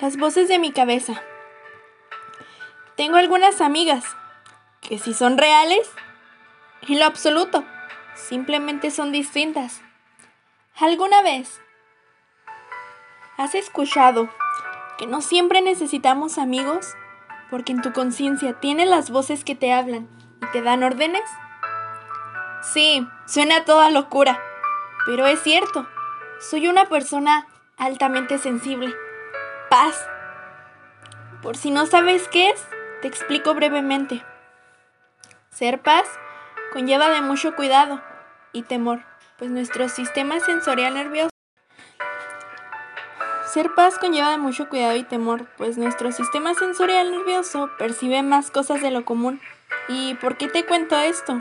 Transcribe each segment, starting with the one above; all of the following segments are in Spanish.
Las voces de mi cabeza. Tengo algunas amigas que si son reales, en lo absoluto, simplemente son distintas. ¿Alguna vez has escuchado que no siempre necesitamos amigos porque en tu conciencia tienes las voces que te hablan y te dan órdenes? Sí, suena toda locura, pero es cierto. Soy una persona altamente sensible. Paz. Por si no sabes qué es, te explico brevemente. Ser paz conlleva de mucho cuidado y temor, pues nuestro sistema sensorial nervioso ser paz conlleva de mucho cuidado y temor, pues nuestro sistema sensorial nervioso percibe más cosas de lo común. ¿Y por qué te cuento esto?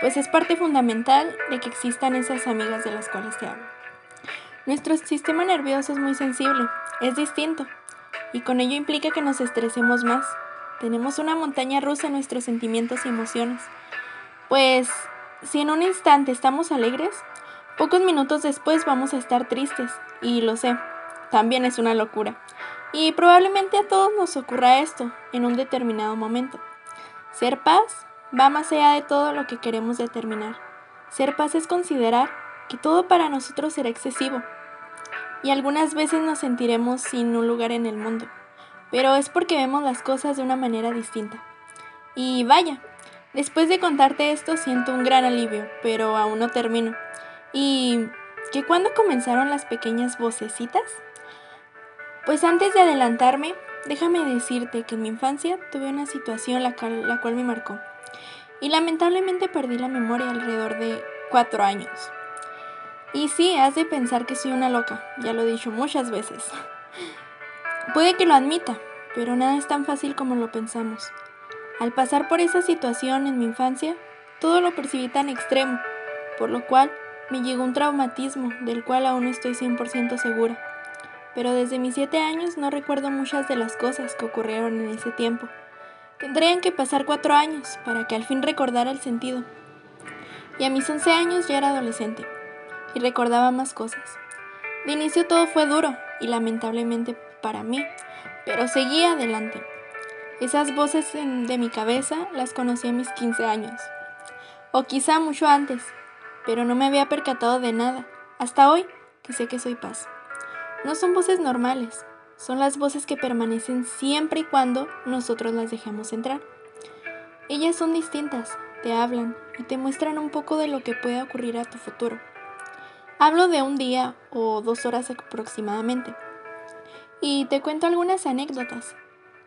Pues es parte fundamental de que existan esas amigas de las cuales te hablo. Nuestro sistema nervioso es muy sensible, es distinto, y con ello implica que nos estresemos más. Tenemos una montaña rusa en nuestros sentimientos y emociones. Pues si en un instante estamos alegres, pocos minutos después vamos a estar tristes, y lo sé, también es una locura. Y probablemente a todos nos ocurra esto en un determinado momento. Ser paz va más allá de todo lo que queremos determinar. Ser paz es considerar que todo para nosotros será excesivo. Y algunas veces nos sentiremos sin un lugar en el mundo. Pero es porque vemos las cosas de una manera distinta. Y vaya, después de contarte esto siento un gran alivio, pero aún no termino. ¿Y que cuando comenzaron las pequeñas vocecitas? Pues antes de adelantarme, déjame decirte que en mi infancia tuve una situación la cual me marcó. Y lamentablemente perdí la memoria alrededor de cuatro años. Y sí, has de pensar que soy una loca, ya lo he dicho muchas veces. Puede que lo admita, pero nada es tan fácil como lo pensamos. Al pasar por esa situación en mi infancia, todo lo percibí tan extremo, por lo cual me llegó un traumatismo del cual aún no estoy 100% segura pero desde mis siete años no recuerdo muchas de las cosas que ocurrieron en ese tiempo. Tendrían que pasar cuatro años para que al fin recordara el sentido. Y a mis once años ya era adolescente y recordaba más cosas. De inicio todo fue duro y lamentablemente para mí, pero seguía adelante. Esas voces de mi cabeza las conocí a mis 15 años, o quizá mucho antes, pero no me había percatado de nada, hasta hoy que sé que soy paz. No son voces normales, son las voces que permanecen siempre y cuando nosotros las dejemos entrar. Ellas son distintas, te hablan y te muestran un poco de lo que puede ocurrir a tu futuro. Hablo de un día o dos horas aproximadamente. Y te cuento algunas anécdotas.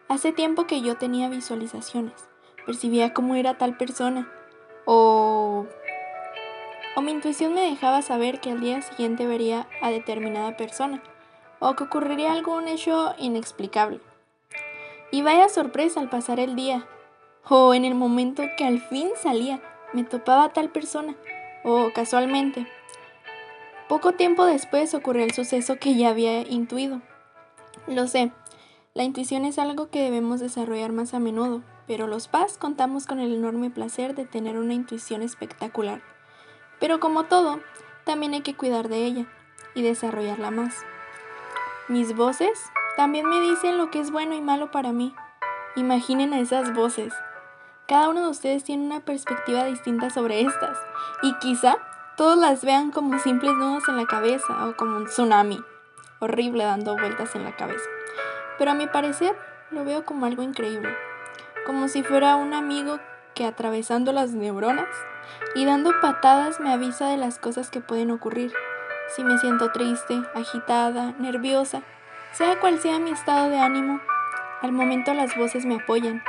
Hace tiempo que yo tenía visualizaciones, percibía cómo era tal persona, o, o mi intuición me dejaba saber que al día siguiente vería a determinada persona o que ocurriría algún hecho inexplicable. Y vaya sorpresa al pasar el día, o en el momento que al fin salía, me topaba tal persona, o casualmente. Poco tiempo después ocurrió el suceso que ya había intuido. Lo sé, la intuición es algo que debemos desarrollar más a menudo, pero los Paz contamos con el enorme placer de tener una intuición espectacular. Pero como todo, también hay que cuidar de ella y desarrollarla más. Mis voces también me dicen lo que es bueno y malo para mí. Imaginen esas voces. Cada uno de ustedes tiene una perspectiva distinta sobre estas y quizá todos las vean como simples nudos en la cabeza o como un tsunami horrible dando vueltas en la cabeza. Pero a mi parecer lo veo como algo increíble, como si fuera un amigo que atravesando las neuronas y dando patadas me avisa de las cosas que pueden ocurrir si me siento triste, agitada, nerviosa, sea cual sea mi estado de ánimo, al momento las voces me apoyan.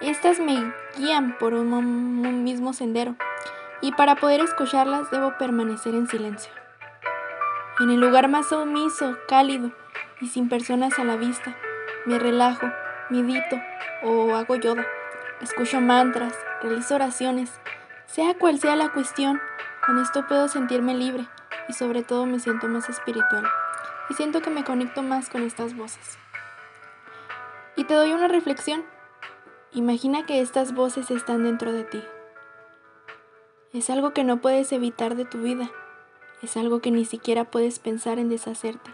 Estas me guían por un mismo sendero y para poder escucharlas debo permanecer en silencio. En el lugar más sumiso, cálido y sin personas a la vista, me relajo, medito o hago yoga. Escucho mantras, realizo oraciones, sea cual sea la cuestión, con esto puedo sentirme libre y sobre todo me siento más espiritual y siento que me conecto más con estas voces. Y te doy una reflexión. Imagina que estas voces están dentro de ti. Es algo que no puedes evitar de tu vida. Es algo que ni siquiera puedes pensar en deshacerte.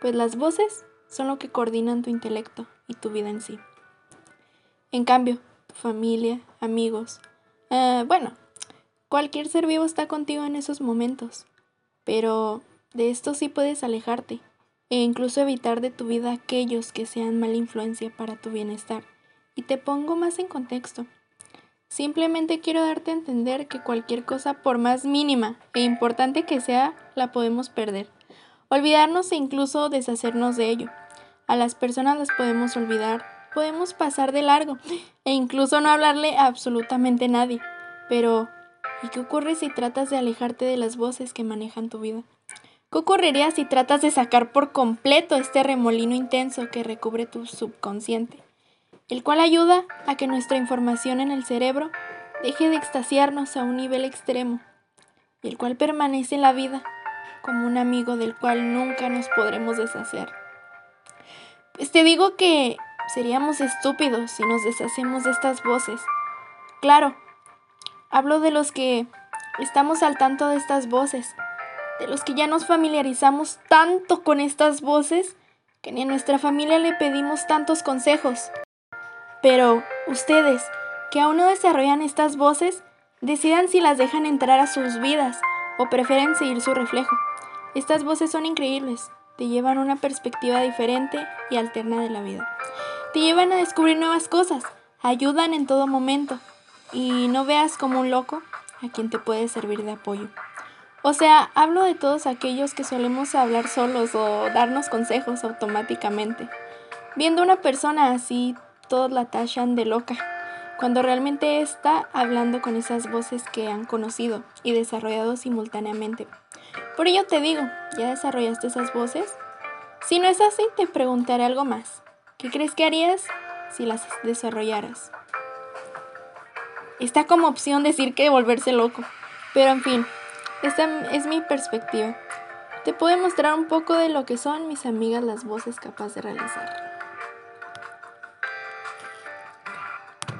Pues las voces son lo que coordinan tu intelecto y tu vida en sí. En cambio, tu familia, amigos, eh, bueno, cualquier ser vivo está contigo en esos momentos, pero de esto sí puedes alejarte e incluso evitar de tu vida aquellos que sean mala influencia para tu bienestar. Y te pongo más en contexto. Simplemente quiero darte a entender que cualquier cosa, por más mínima e importante que sea, la podemos perder. Olvidarnos e incluso deshacernos de ello. A las personas las podemos olvidar, podemos pasar de largo e incluso no hablarle a absolutamente nadie. Pero, ¿y qué ocurre si tratas de alejarte de las voces que manejan tu vida? ¿Qué ocurriría si tratas de sacar por completo este remolino intenso que recubre tu subconsciente? El cual ayuda a que nuestra información en el cerebro deje de extasiarnos a un nivel extremo, y el cual permanece en la vida como un amigo del cual nunca nos podremos deshacer. Pues te digo que seríamos estúpidos si nos deshacemos de estas voces. Claro, hablo de los que estamos al tanto de estas voces, de los que ya nos familiarizamos tanto con estas voces que ni a nuestra familia le pedimos tantos consejos. Pero ustedes, que aún no desarrollan estas voces, decidan si las dejan entrar a sus vidas o prefieren seguir su reflejo. Estas voces son increíbles, te llevan a una perspectiva diferente y alterna de la vida. Te llevan a descubrir nuevas cosas, ayudan en todo momento y no veas como un loco a quien te puede servir de apoyo. O sea, hablo de todos aquellos que solemos hablar solos o darnos consejos automáticamente. Viendo una persona así, todos la tachan de loca, cuando realmente está hablando con esas voces que han conocido y desarrollado simultáneamente. Por ello te digo, ¿ya desarrollaste esas voces? Si no es así, te preguntaré algo más. ¿Qué crees que harías si las desarrollaras? Está como opción decir que volverse loco, pero en fin, esta es mi perspectiva. Te puedo mostrar un poco de lo que son mis amigas las voces capaces de realizar.